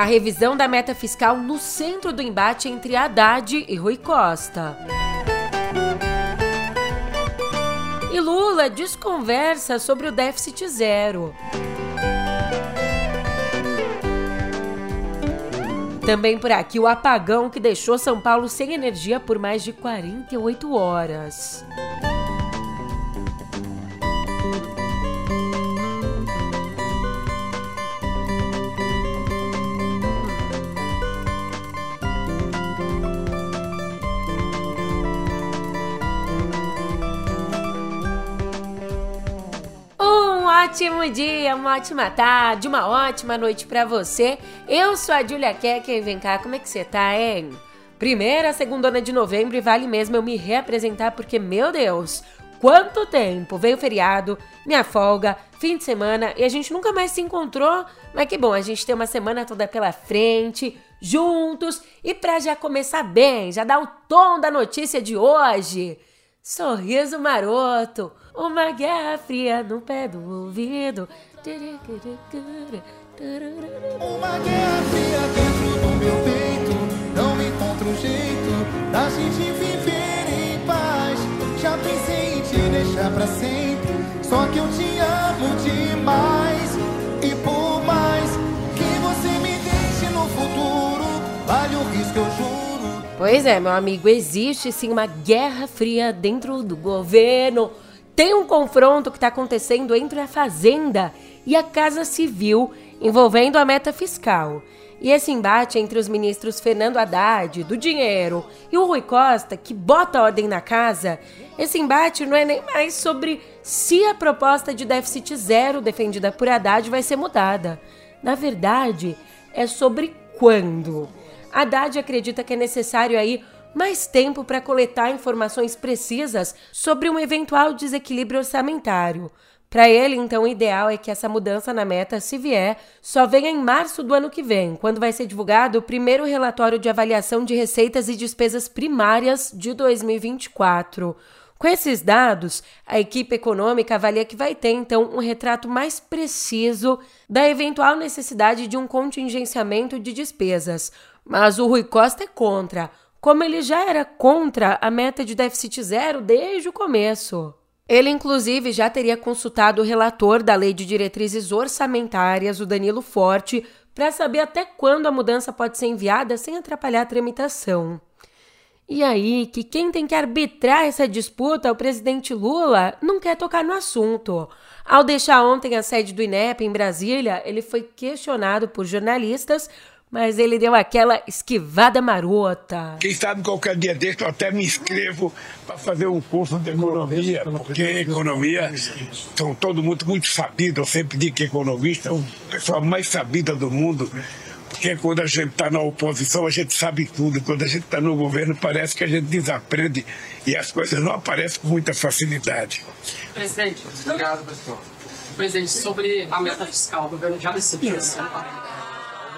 a revisão da meta fiscal no centro do embate entre Haddad e Rui Costa. E Lula desconversa sobre o déficit zero. Também por aqui o apagão que deixou São Paulo sem energia por mais de 48 horas. Ótimo dia, uma ótima tarde, uma ótima noite para você. Eu sou a Julia Keck e vem cá, como é que você tá, hein? Primeira, segunda de novembro e vale mesmo eu me reapresentar porque, meu Deus, quanto tempo! Veio feriado, minha folga, fim de semana e a gente nunca mais se encontrou. Mas que bom, a gente tem uma semana toda pela frente, juntos e pra já começar bem, já dar o tom da notícia de hoje. Sorriso maroto, uma guerra fria no pé do ouvido. Uma guerra fria dentro do meu peito. Não encontro jeito da gente viver em paz. Já pensei em te deixar pra sempre. Só que eu te amo demais. E por mais que você me deixe no futuro, vale o risco, eu juro. Pois é, meu amigo, existe sim uma guerra fria dentro do governo. Tem um confronto que está acontecendo entre a Fazenda e a Casa Civil envolvendo a meta fiscal. E esse embate entre os ministros Fernando Haddad, do dinheiro, e o Rui Costa, que bota ordem na casa, esse embate não é nem mais sobre se a proposta de déficit zero defendida por Haddad vai ser mudada. Na verdade, é sobre quando. Haddad acredita que é necessário aí mais tempo para coletar informações precisas sobre um eventual desequilíbrio orçamentário. Para ele, então, o ideal é que essa mudança na meta, se vier, só venha em março do ano que vem, quando vai ser divulgado o primeiro relatório de avaliação de receitas e despesas primárias de 2024. Com esses dados, a equipe econômica avalia que vai ter, então, um retrato mais preciso da eventual necessidade de um contingenciamento de despesas. Mas o Rui Costa é contra, como ele já era contra a meta de déficit zero desde o começo. Ele, inclusive, já teria consultado o relator da Lei de Diretrizes Orçamentárias, o Danilo Forte, para saber até quando a mudança pode ser enviada sem atrapalhar a tramitação. E aí, que quem tem que arbitrar essa disputa, o presidente Lula, não quer tocar no assunto. Ao deixar ontem a sede do INEP em Brasília, ele foi questionado por jornalistas mas ele deu aquela esquivada marota. Quem sabe qualquer dia desse eu até me inscrevo para fazer um curso de economia, porque economia são todo mundo muito sabido. Eu sempre digo que economista é a pessoa mais sabida do mundo. Porque quando a gente está na oposição, a gente sabe tudo. Quando a gente está no governo, parece que a gente desaprende e as coisas não aparecem com muita facilidade. Presidente, obrigado, pessoal. Presidente, sobre a meta fiscal, o governo já decidiu.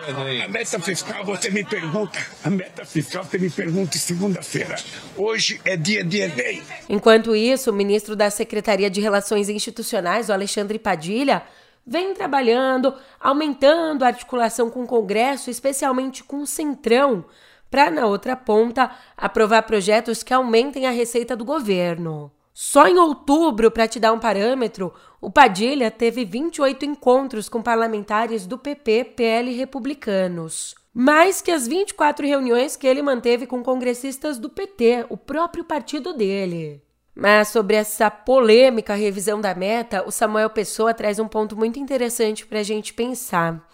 A meta fiscal você me pergunta, a meta fiscal você me pergunta segunda-feira. Hoje é dia de Enem. Enquanto isso, o ministro da Secretaria de Relações Institucionais, o Alexandre Padilha, vem trabalhando, aumentando a articulação com o Congresso, especialmente com o Centrão, para, na outra ponta, aprovar projetos que aumentem a receita do governo. Só em outubro, para te dar um parâmetro, o Padilha teve 28 encontros com parlamentares do PP, PL republicanos. Mais que as 24 reuniões que ele manteve com congressistas do PT, o próprio partido dele. Mas sobre essa polêmica revisão da meta, o Samuel Pessoa traz um ponto muito interessante para a gente pensar.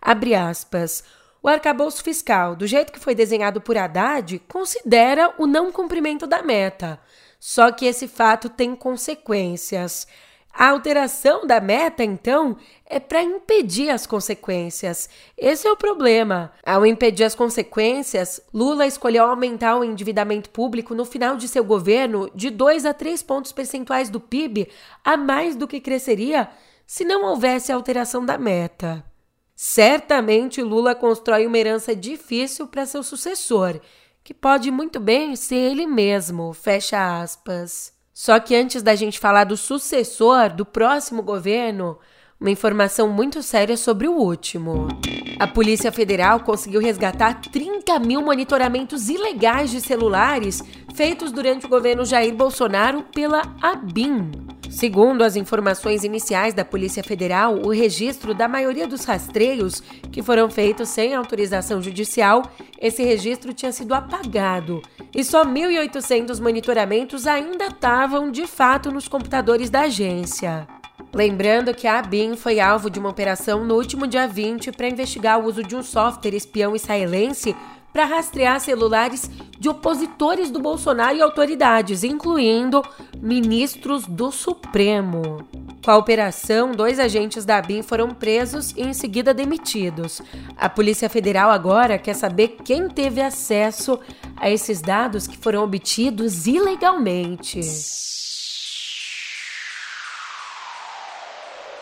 Abre aspas. O arcabouço fiscal, do jeito que foi desenhado por Haddad, considera o não cumprimento da meta. Só que esse fato tem consequências. A alteração da meta, então, é para impedir as consequências. Esse é o problema. Ao impedir as consequências, Lula escolheu aumentar o endividamento público no final de seu governo de 2 a 3 pontos percentuais do PIB, a mais do que cresceria se não houvesse alteração da meta. Certamente Lula constrói uma herança difícil para seu sucessor que pode muito bem ser ele mesmo, fecha aspas. Só que antes da gente falar do sucessor do próximo governo, uma informação muito séria sobre o último. A Polícia Federal conseguiu resgatar 30 mil monitoramentos ilegais de celulares feitos durante o governo Jair Bolsonaro pela ABIN. Segundo as informações iniciais da Polícia Federal, o registro da maioria dos rastreios que foram feitos sem autorização judicial, esse registro tinha sido apagado e só 1.800 monitoramentos ainda estavam de fato nos computadores da agência. Lembrando que a ABIN foi alvo de uma operação no último dia 20 para investigar o uso de um software espião israelense para rastrear celulares de opositores do Bolsonaro e autoridades, incluindo ministros do Supremo. Com a operação, dois agentes da ABIN foram presos e em seguida demitidos. A Polícia Federal agora quer saber quem teve acesso a esses dados que foram obtidos ilegalmente.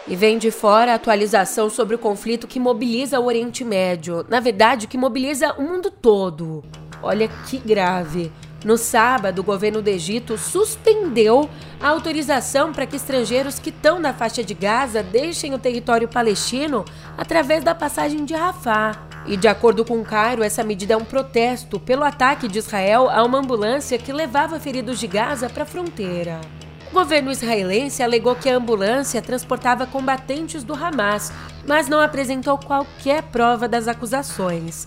E vem de fora a atualização sobre o conflito que mobiliza o Oriente Médio. Na verdade, que mobiliza o mundo todo. Olha que grave. No sábado, o governo do Egito suspendeu a autorização para que estrangeiros que estão na faixa de Gaza deixem o território palestino através da passagem de Rafah. E de acordo com Cairo, essa medida é um protesto pelo ataque de Israel a uma ambulância que levava feridos de Gaza para a fronteira. O governo israelense alegou que a ambulância transportava combatentes do Hamas, mas não apresentou qualquer prova das acusações.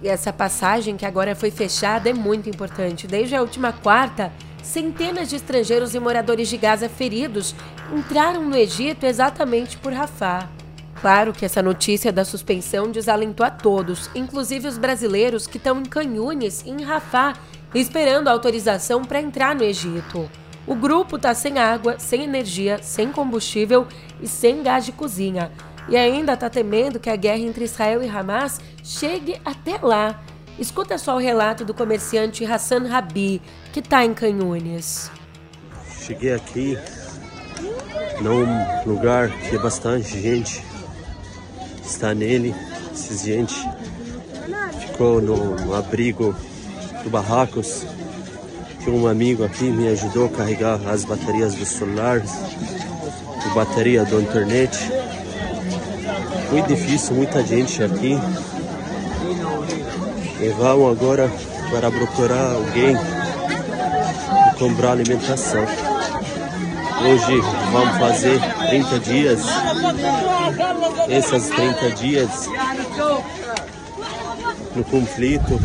E essa passagem, que agora foi fechada, é muito importante. Desde a última quarta, centenas de estrangeiros e moradores de Gaza feridos entraram no Egito exatamente por Rafah. Claro que essa notícia da suspensão desalentou a todos, inclusive os brasileiros que estão em Canhunes em Rafah, esperando autorização para entrar no Egito. O grupo está sem água, sem energia, sem combustível e sem gás de cozinha. E ainda está temendo que a guerra entre Israel e Hamas chegue até lá. Escuta só o relato do comerciante Hassan Rabi, que está em Canhunes. Cheguei aqui num lugar que é bastante gente está nele. Essa gente ficou no abrigo do barracos que um amigo aqui me ajudou a carregar as baterias dos celulares, a bateria da internet. Muito difícil, muita gente aqui. E vamos agora para procurar alguém e comprar alimentação. Hoje vamos fazer 30 dias. Esses 30 dias no conflito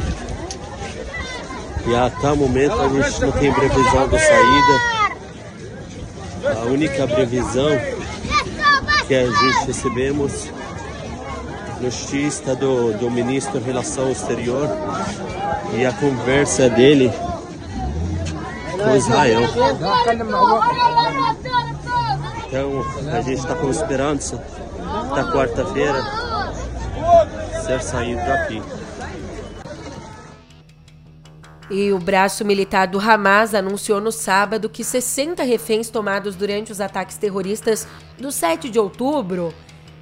e até o momento a gente não tem previsão de saída. A única previsão que a gente recebemos notícia do, do ministro de Relação Exterior e a conversa dele com Israel. Então a gente está com esperança da quarta-feira ser saído daqui. E o braço militar do Hamas anunciou no sábado que 60 reféns tomados durante os ataques terroristas do 7 de outubro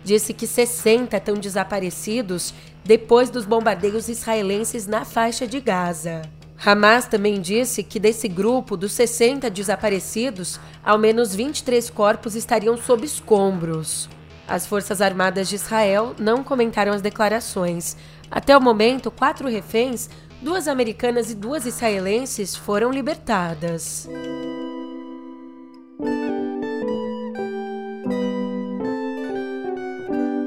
disse que 60 estão desaparecidos depois dos bombardeios israelenses na faixa de Gaza. Hamas também disse que desse grupo dos 60 desaparecidos, ao menos 23 corpos estariam sob escombros. As Forças Armadas de Israel não comentaram as declarações. Até o momento, quatro reféns duas americanas e duas israelenses foram libertadas.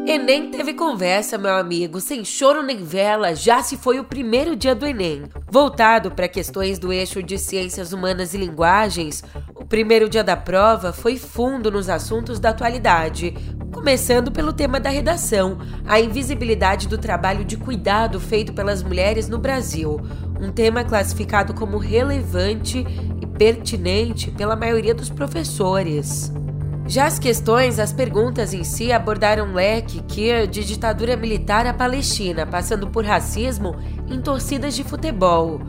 Enem teve conversa, meu amigo, sem choro nem vela, já se foi o primeiro dia do Enem. Voltado para questões do eixo de ciências humanas e linguagens, o primeiro dia da prova foi fundo nos assuntos da atualidade, Começando pelo tema da redação, a invisibilidade do trabalho de cuidado feito pelas mulheres no Brasil, um tema classificado como relevante e pertinente pela maioria dos professores. Já as questões, as perguntas em si abordaram leque que de ditadura militar à Palestina, passando por racismo em torcidas de futebol.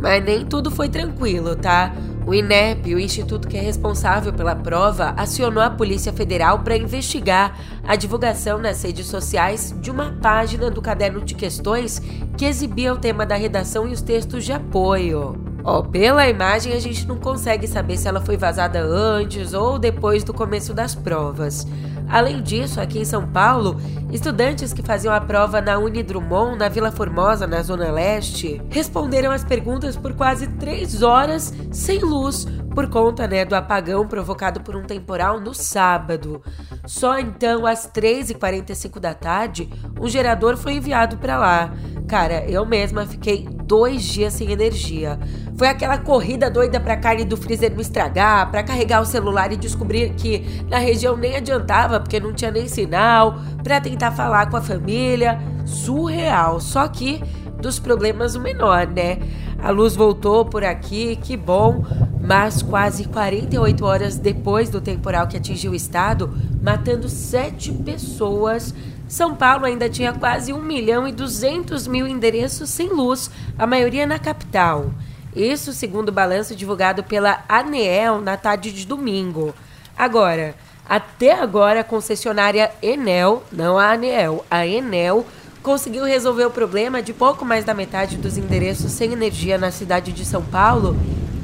Mas nem tudo foi tranquilo, tá? O INEP, o instituto que é responsável pela prova, acionou a Polícia Federal para investigar a divulgação nas redes sociais de uma página do caderno de questões que exibia o tema da redação e os textos de apoio. Oh, pela imagem, a gente não consegue saber se ela foi vazada antes ou depois do começo das provas. Além disso, aqui em São Paulo, estudantes que faziam a prova na Unidrumon, na Vila Formosa, na Zona Leste, responderam as perguntas por quase três horas sem luz, por conta né, do apagão provocado por um temporal no sábado. Só então, às 3h45 da tarde, um gerador foi enviado para lá. Cara, eu mesma fiquei dois dias sem energia. Foi aquela corrida doida pra carne do freezer não estragar, para carregar o celular e descobrir que na região nem adiantava porque não tinha nem sinal, para tentar falar com a família. Surreal. Só que dos problemas o menor, né? A luz voltou por aqui, que bom, mas quase 48 horas depois do temporal que atingiu o estado, matando sete pessoas, São Paulo ainda tinha quase 1 milhão e 200 mil endereços sem luz, a maioria na capital. Isso segundo o balanço divulgado pela ANEEL na tarde de domingo. Agora, até agora a concessionária Enel, não a ANEEL, a Enel, conseguiu resolver o problema de pouco mais da metade dos endereços sem energia na cidade de São Paulo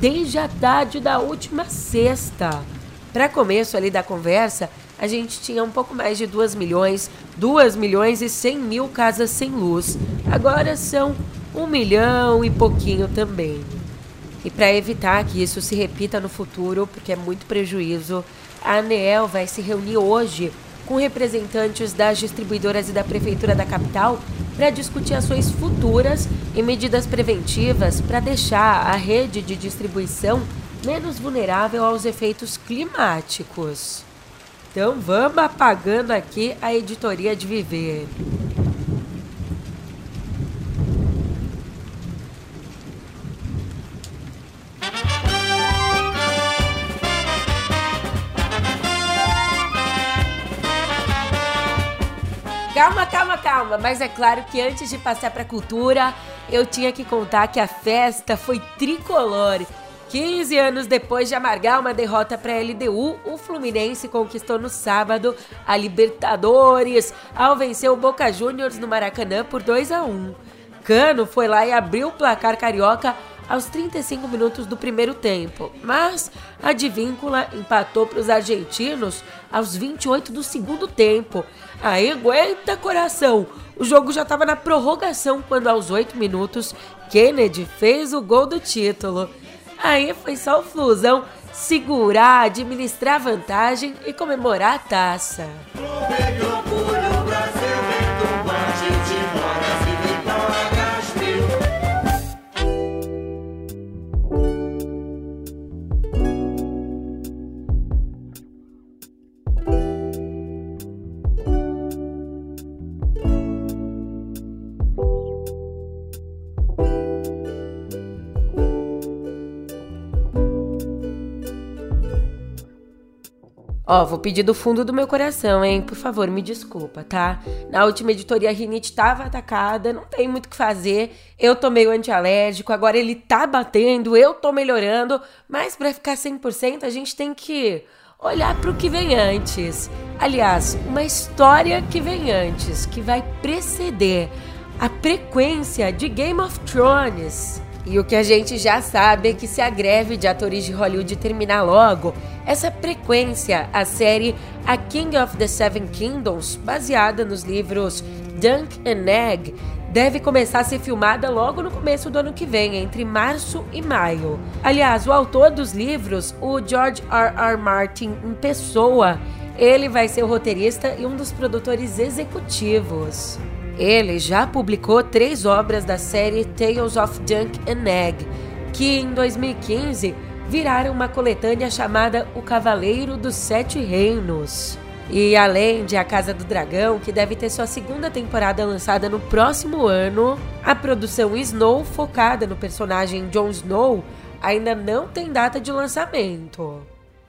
desde a tarde da última sexta. Para começo ali da conversa, a gente tinha um pouco mais de 2 milhões, 2 milhões e 100 mil casas sem luz. Agora são 1 milhão e pouquinho também. E para evitar que isso se repita no futuro, porque é muito prejuízo, a ANEEL vai se reunir hoje com representantes das distribuidoras e da Prefeitura da capital para discutir ações futuras e medidas preventivas para deixar a rede de distribuição menos vulnerável aos efeitos climáticos. Então vamos apagando aqui a editoria de viver. Mas é claro que antes de passar para cultura, eu tinha que contar que a festa foi tricolor. 15 anos depois de amargar uma derrota para a LDU, o Fluminense conquistou no sábado a Libertadores ao vencer o Boca Juniors no Maracanã por 2 a 1. Cano foi lá e abriu o placar carioca aos 35 minutos do primeiro tempo, mas a Divíncula empatou para os argentinos aos 28 do segundo tempo. Aí aguenta coração! O jogo já estava na prorrogação quando aos 8 minutos Kennedy fez o gol do título. Aí foi só o Flusão segurar, administrar vantagem e comemorar a taça. Ó, vou pedir do fundo do meu coração, hein? Por favor, me desculpa, tá? Na última editoria a rinite tava atacada, não tem muito o que fazer. Eu tomei o antialérgico, agora ele tá batendo, eu tô melhorando, mas para ficar 100% a gente tem que olhar para o que vem antes. Aliás, uma história que vem antes, que vai preceder a frequência de Game of Thrones. E o que a gente já sabe é que se a greve de atores de Hollywood terminar logo, essa frequência, a série A King of the Seven Kingdoms, baseada nos livros Dunk and Egg, deve começar a ser filmada logo no começo do ano que vem, entre março e maio. Aliás, o autor dos livros, o George R. R. Martin em pessoa, ele vai ser o roteirista e um dos produtores executivos. Ele já publicou três obras da série Tales of Dunk and Egg, que em 2015 viraram uma coletânea chamada O Cavaleiro dos Sete Reinos. E além de A Casa do Dragão, que deve ter sua segunda temporada lançada no próximo ano, a produção Snow, focada no personagem Jon Snow, ainda não tem data de lançamento.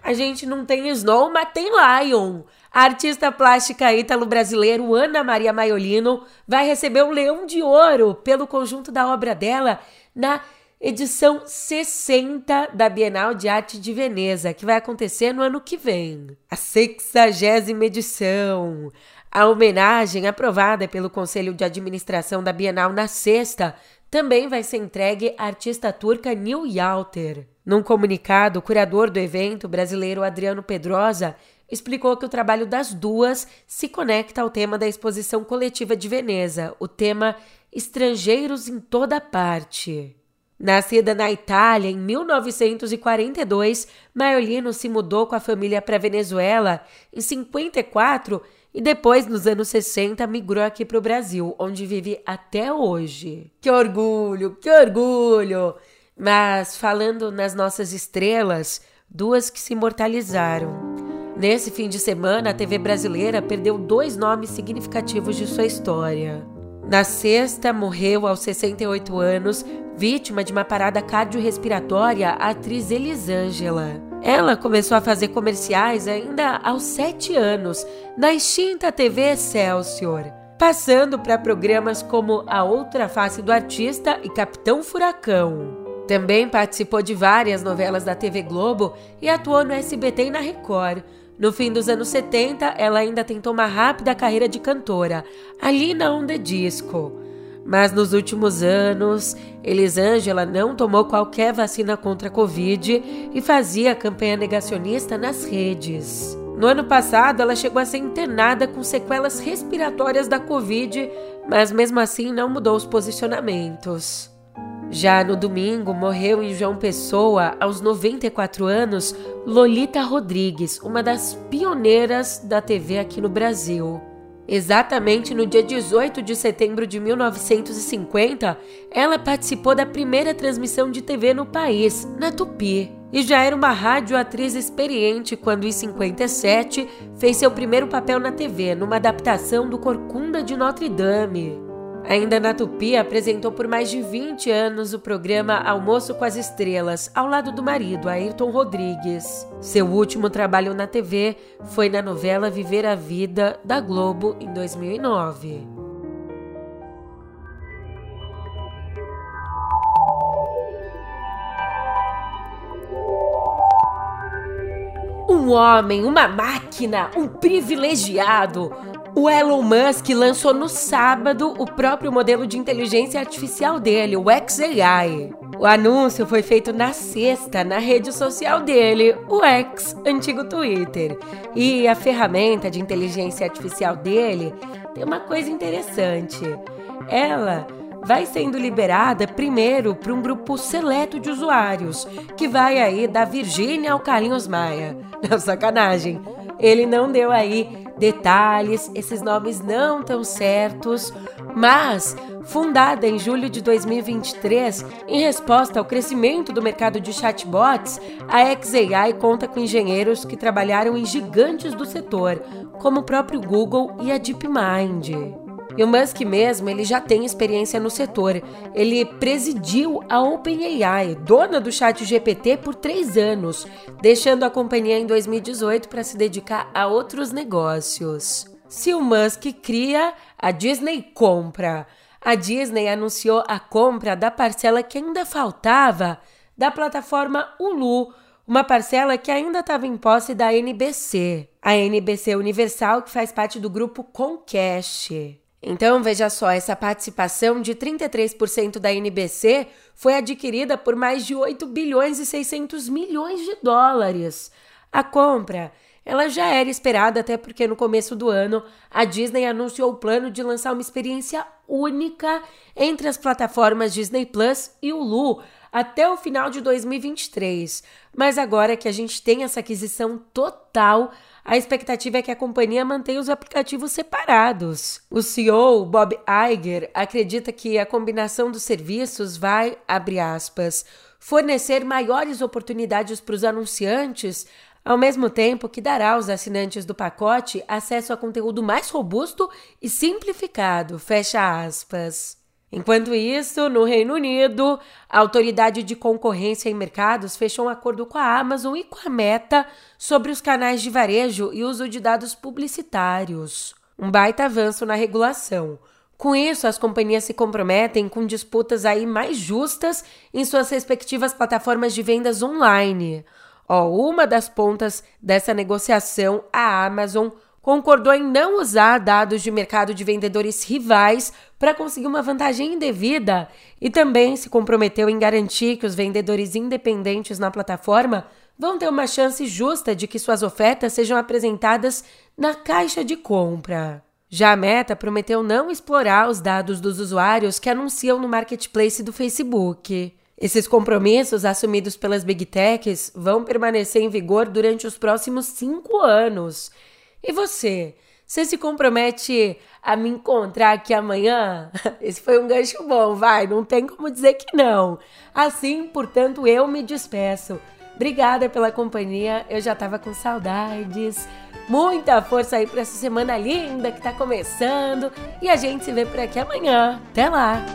A gente não tem Snow, mas tem Lion. A artista plástica ítalo-brasileiro Ana Maria Maiolino vai receber um Leão de Ouro pelo conjunto da obra dela na edição 60 da Bienal de Arte de Veneza, que vai acontecer no ano que vem. A 60 edição. A homenagem, aprovada pelo Conselho de Administração da Bienal na sexta, também vai ser entregue à artista turca Nil Yalter. Num comunicado, o curador do evento, brasileiro Adriano Pedrosa, explicou que o trabalho das duas se conecta ao tema da exposição coletiva de Veneza, o tema Estrangeiros em Toda Parte. Nascida na Itália em 1942, Maiolino se mudou com a família para Venezuela em 54 e depois, nos anos 60, migrou aqui para o Brasil, onde vive até hoje. Que orgulho, que orgulho! Mas falando nas nossas estrelas, duas que se imortalizaram. Nesse fim de semana, a TV brasileira perdeu dois nomes significativos de sua história. Na sexta, morreu aos 68 anos, vítima de uma parada cardiorrespiratória, a atriz Elisângela. Ela começou a fazer comerciais ainda aos 7 anos, na extinta TV Excelsior, passando para programas como A Outra Face do Artista e Capitão Furacão. Também participou de várias novelas da TV Globo e atuou no SBT e na Record. No fim dos anos 70, ela ainda tentou uma rápida carreira de cantora, ali na Onda Disco. Mas nos últimos anos, Elisângela não tomou qualquer vacina contra a Covid e fazia campanha negacionista nas redes. No ano passado, ela chegou a ser internada com sequelas respiratórias da Covid, mas mesmo assim não mudou os posicionamentos. Já no domingo, morreu em João Pessoa, aos 94 anos, Lolita Rodrigues, uma das pioneiras da TV aqui no Brasil. Exatamente no dia 18 de setembro de 1950, ela participou da primeira transmissão de TV no país, na Tupi. E já era uma radioatriz experiente quando, em 57, fez seu primeiro papel na TV, numa adaptação do Corcunda de Notre Dame. Ainda na Tupi, apresentou por mais de 20 anos o programa Almoço com as Estrelas, ao lado do marido, Ayrton Rodrigues. Seu último trabalho na TV foi na novela Viver a Vida, da Globo, em 2009. Um homem, uma máquina, um privilegiado, o Elon Musk lançou no sábado o próprio modelo de inteligência artificial dele, o XAI. O anúncio foi feito na sexta na rede social dele, o X, antigo Twitter. E a ferramenta de inteligência artificial dele tem uma coisa interessante. Ela vai sendo liberada primeiro para um grupo seleto de usuários, que vai aí da Virgínia ao Carlinhos Maia. Não, sacanagem. Ele não deu aí detalhes, esses nomes não estão certos, mas fundada em julho de 2023, em resposta ao crescimento do mercado de chatbots, a XAI conta com engenheiros que trabalharam em gigantes do setor, como o próprio Google e a DeepMind. E o Musk mesmo, ele já tem experiência no setor. Ele presidiu a OpenAI, dona do chat GPT, por três anos, deixando a companhia em 2018 para se dedicar a outros negócios. Se o Musk cria, a Disney compra. A Disney anunciou a compra da parcela que ainda faltava da plataforma Hulu, uma parcela que ainda estava em posse da NBC, a NBC Universal, que faz parte do grupo Comcast. Então, veja só, essa participação de 33% da NBC foi adquirida por mais de 8 bilhões e 600 milhões de dólares. A compra, ela já era esperada até porque no começo do ano a Disney anunciou o plano de lançar uma experiência única entre as plataformas Disney Plus e Hulu até o final de 2023. Mas agora que a gente tem essa aquisição total, a expectativa é que a companhia mantenha os aplicativos separados. O CEO, Bob Iger, acredita que a combinação dos serviços vai, abre aspas, fornecer maiores oportunidades para os anunciantes, ao mesmo tempo que dará aos assinantes do pacote acesso a conteúdo mais robusto e simplificado, fecha aspas. Enquanto isso, no Reino Unido, a Autoridade de Concorrência em Mercados fechou um acordo com a Amazon e com a Meta sobre os canais de varejo e uso de dados publicitários. Um baita avanço na regulação. Com isso, as companhias se comprometem com disputas aí mais justas em suas respectivas plataformas de vendas online. Ó, uma das pontas dessa negociação, a Amazon, concordou em não usar dados de mercado de vendedores rivais para conseguir uma vantagem indevida e também se comprometeu em garantir que os vendedores independentes na plataforma vão ter uma chance justa de que suas ofertas sejam apresentadas na caixa de compra. Já a Meta prometeu não explorar os dados dos usuários que anunciam no marketplace do Facebook. Esses compromissos assumidos pelas Big Techs vão permanecer em vigor durante os próximos cinco anos. E você? Você se compromete a me encontrar aqui amanhã? Esse foi um gancho bom, vai, não tem como dizer que não. Assim, portanto, eu me despeço. Obrigada pela companhia, eu já tava com saudades. Muita força aí para essa semana linda que tá começando e a gente se vê por aqui amanhã. Até lá!